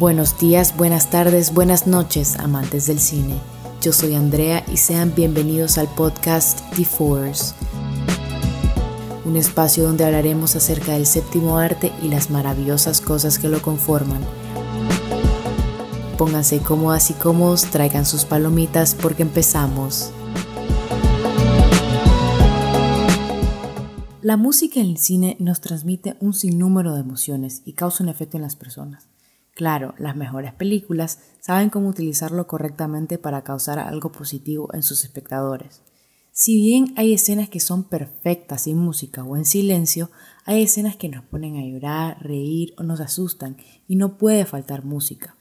Buenos días, buenas tardes, buenas noches, amantes del cine. Yo soy Andrea y sean bienvenidos al podcast The Force, un espacio donde hablaremos acerca del séptimo arte y las maravillosas cosas que lo conforman. Pónganse cómodas y cómodos, traigan sus palomitas porque empezamos. La música en el cine nos transmite un sinnúmero de emociones y causa un efecto en las personas. Claro, las mejores películas saben cómo utilizarlo correctamente para causar algo positivo en sus espectadores. Si bien hay escenas que son perfectas sin música o en silencio, hay escenas que nos ponen a llorar, reír o nos asustan y no puede faltar música.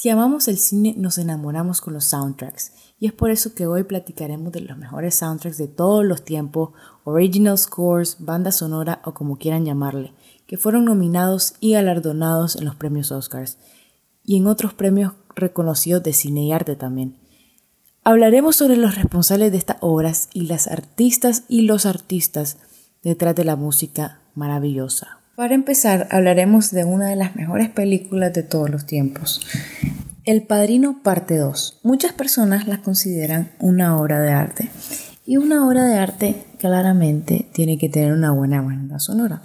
Si amamos el cine, nos enamoramos con los soundtracks y es por eso que hoy platicaremos de los mejores soundtracks de todos los tiempos, original scores, banda sonora o como quieran llamarle, que fueron nominados y galardonados en los premios Oscars y en otros premios reconocidos de cine y arte también. Hablaremos sobre los responsables de estas obras y las artistas y los artistas detrás de la música maravillosa. Para empezar, hablaremos de una de las mejores películas de todos los tiempos. El Padrino Parte 2. Muchas personas la consideran una obra de arte. Y una obra de arte claramente tiene que tener una buena banda sonora.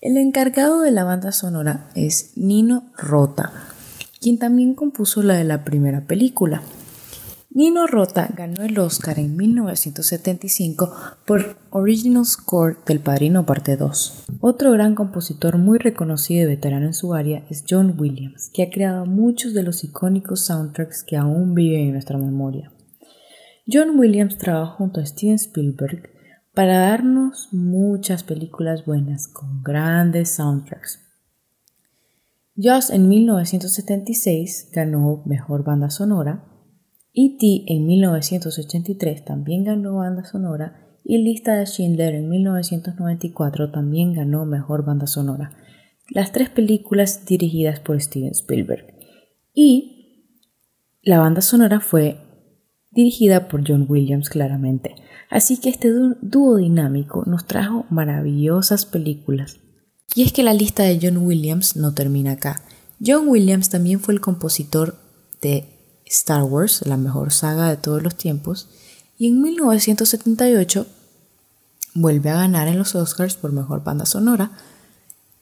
El encargado de la banda sonora es Nino Rota, quien también compuso la de la primera película. Nino Rota ganó el Oscar en 1975 por Original Score del Padrino Parte 2. Otro gran compositor muy reconocido y veterano en su área es John Williams, que ha creado muchos de los icónicos soundtracks que aún viven en nuestra memoria. John Williams trabajó junto a Steven Spielberg para darnos muchas películas buenas con grandes soundtracks. Joss en 1976 ganó Mejor Banda Sonora, E.T. en 1983 también ganó Banda Sonora y Lista de Schindler en 1994 también ganó Mejor Banda Sonora, las tres películas dirigidas por Steven Spielberg. Y la banda sonora fue dirigida por John Williams claramente. Así que este dúo dinámico nos trajo maravillosas películas. Y es que la lista de John Williams no termina acá. John Williams también fue el compositor de Star Wars, la mejor saga de todos los tiempos, y en 1978 vuelve a ganar en los Oscars por mejor banda sonora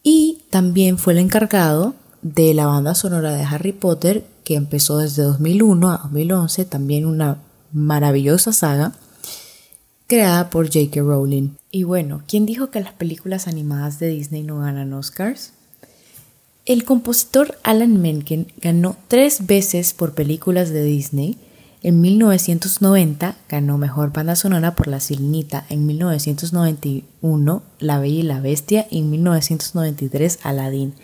y también fue el encargado de la banda sonora de Harry Potter que empezó desde 2001 a 2011, también una maravillosa saga creada por J.K. Rowling. Y bueno, ¿quién dijo que las películas animadas de Disney no ganan Oscars? El compositor Alan Menken ganó tres veces por películas de Disney. En 1990 ganó Mejor Banda Sonora por La Sirenita, en 1991 La Bella y la Bestia y en 1993 Aladdin.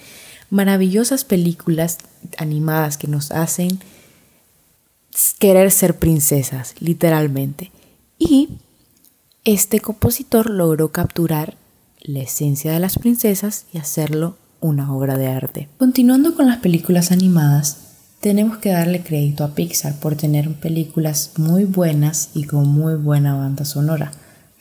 Maravillosas películas animadas que nos hacen querer ser princesas, literalmente. Y este compositor logró capturar la esencia de las princesas y hacerlo una obra de arte. Continuando con las películas animadas, tenemos que darle crédito a Pixar por tener películas muy buenas y con muy buena banda sonora.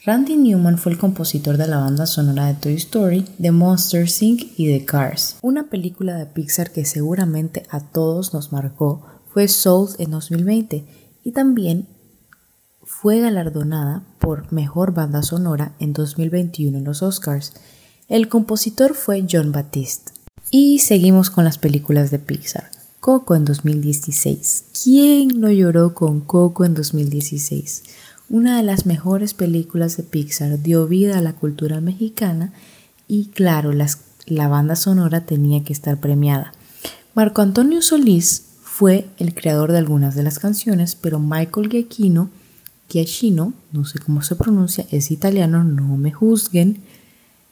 Randy Newman fue el compositor de la banda sonora de Toy Story, de Monster Inc. y de Cars. Una película de Pixar que seguramente a todos nos marcó fue Soul en 2020 y también fue galardonada por Mejor Banda Sonora en 2021 en los Oscars. El compositor fue John Baptiste. Y seguimos con las películas de Pixar. Coco en 2016. ¿Quién no lloró con Coco en 2016? Una de las mejores películas de Pixar dio vida a la cultura mexicana y claro, la banda sonora tenía que estar premiada. Marco Antonio Solís fue el creador de algunas de las canciones, pero Michael Giacchino Giacchino, no sé cómo se pronuncia, es italiano, no me juzguen,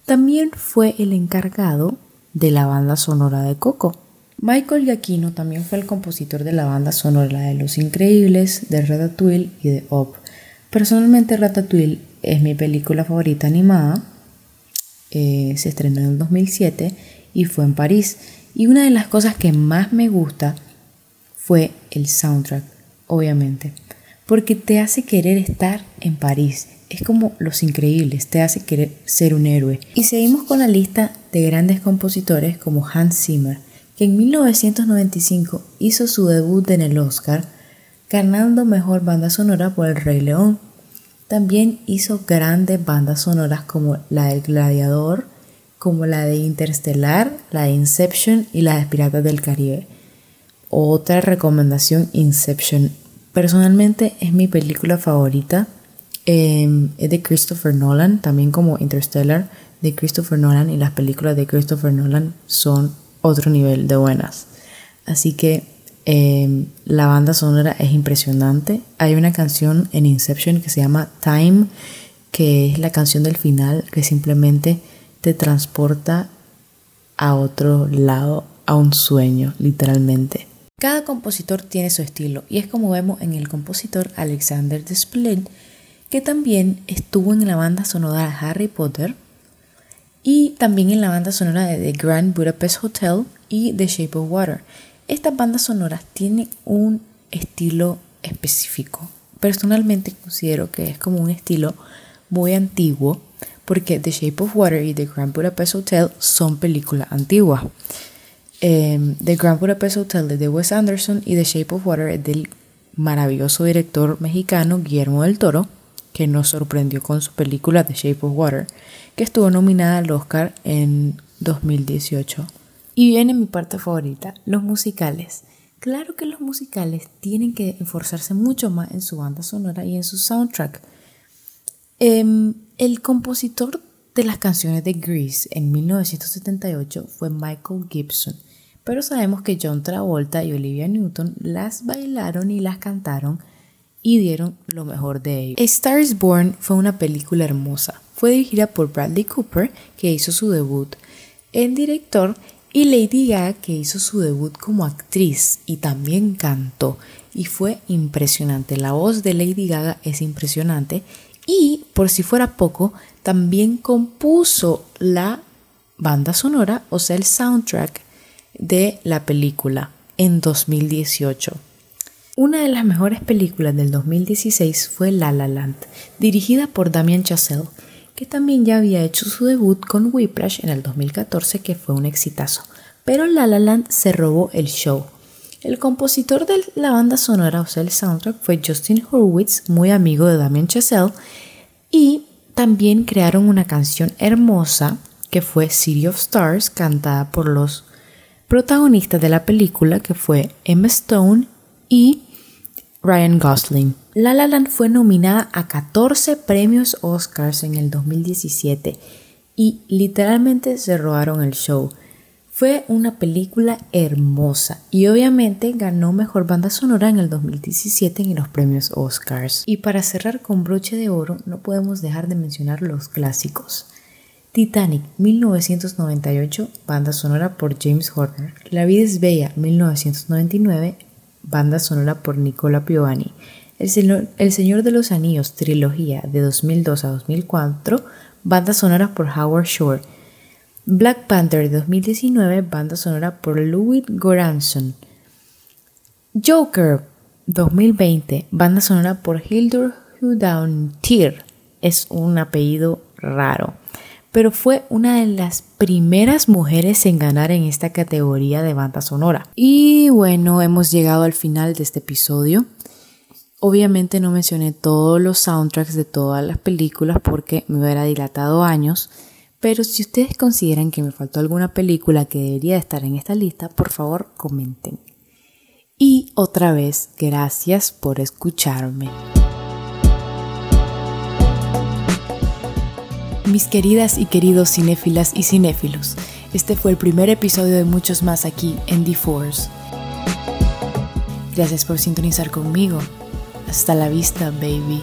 también fue el encargado de la banda sonora de Coco. Michael Giacchino también fue el compositor de la banda sonora de Los Increíbles, de Ratatouille y de Up. Personalmente Ratatouille es mi película favorita animada. Eh, se estrenó en el 2007 y fue en París. Y una de las cosas que más me gusta fue el soundtrack, obviamente porque te hace querer estar en París. Es como Los Increíbles, te hace querer ser un héroe. Y seguimos con la lista de grandes compositores como Hans Zimmer, que en 1995 hizo su debut en el Oscar, ganando mejor banda sonora por El Rey León. También hizo grandes bandas sonoras como la del Gladiador, como la de Interstellar, la de Inception y la de Piratas del Caribe. Otra recomendación, Inception. Personalmente es mi película favorita. Em, es de Christopher Nolan, también como Interstellar de Christopher Nolan y las películas de Christopher Nolan son otro nivel de buenas. Así que em, la banda sonora es impresionante. Hay una canción en Inception que se llama Time, que es la canción del final que simplemente te transporta a otro lado, a un sueño, literalmente. Cada compositor tiene su estilo y es como vemos en el compositor Alexander Desplat, que también estuvo en la banda sonora de Harry Potter y también en la banda sonora de The Grand Budapest Hotel y The Shape of Water. Estas bandas sonoras tienen un estilo específico. Personalmente considero que es como un estilo muy antiguo porque The Shape of Water y The Grand Budapest Hotel son películas antiguas. Em, The Grand Budapest Hotel de Wes Anderson y The Shape of Water es del maravilloso director mexicano Guillermo del Toro, que nos sorprendió con su película The Shape of Water, que estuvo nominada al Oscar en 2018. Y viene mi parte favorita, los musicales. Claro que los musicales tienen que esforzarse mucho más en su banda sonora y en su soundtrack. Em, el compositor de las canciones de Grease en 1978 fue Michael Gibson, pero sabemos que John Travolta y Olivia Newton las bailaron y las cantaron y dieron lo mejor de ellos. Star is Born fue una película hermosa. Fue dirigida por Bradley Cooper, que hizo su debut en director, y Lady Gaga, que hizo su debut como actriz y también cantó. Y fue impresionante. La voz de Lady Gaga es impresionante. Y por si fuera poco, también compuso la banda sonora, o sea, el soundtrack de la película en 2018. Una de las mejores películas del 2016 fue La La Land, dirigida por Damien Chazelle, que también ya había hecho su debut con Whiplash en el 2014, que fue un exitazo. Pero La La Land se robó el show. El compositor de la banda sonora, o sea, el soundtrack, fue Justin Hurwitz, muy amigo de Damien Chazelle, y también crearon una canción hermosa que fue City of Stars, cantada por los protagonistas de la película, que fue Emma Stone y Ryan Gosling. La La Land fue nominada a 14 premios Oscars en el 2017 y literalmente se robaron el show. Fue una película hermosa y obviamente ganó mejor banda sonora en el 2017 en los premios Oscars. Y para cerrar con broche de oro, no podemos dejar de mencionar los clásicos. Titanic 1998, banda sonora por James Horner. La vida es bella 1999, banda sonora por Nicola Piovani. El Señor, de los Anillos, trilogía de 2002 a 2004, banda sonora por Howard Shore. Black Panther de 2019, banda sonora por Louis Goranson. Joker 2020, banda sonora por Hildur Hudauntir. Es un apellido raro pero fue una de las primeras mujeres en ganar en esta categoría de banda sonora. Y bueno, hemos llegado al final de este episodio. Obviamente no mencioné todos los soundtracks de todas las películas porque me hubiera dilatado años, pero si ustedes consideran que me faltó alguna película que debería estar en esta lista, por favor comenten. Y otra vez, gracias por escucharme. Mis queridas y queridos cinéfilas y cinéfilos, este fue el primer episodio de muchos más aquí en The Force. Gracias por sintonizar conmigo. Hasta la vista, baby.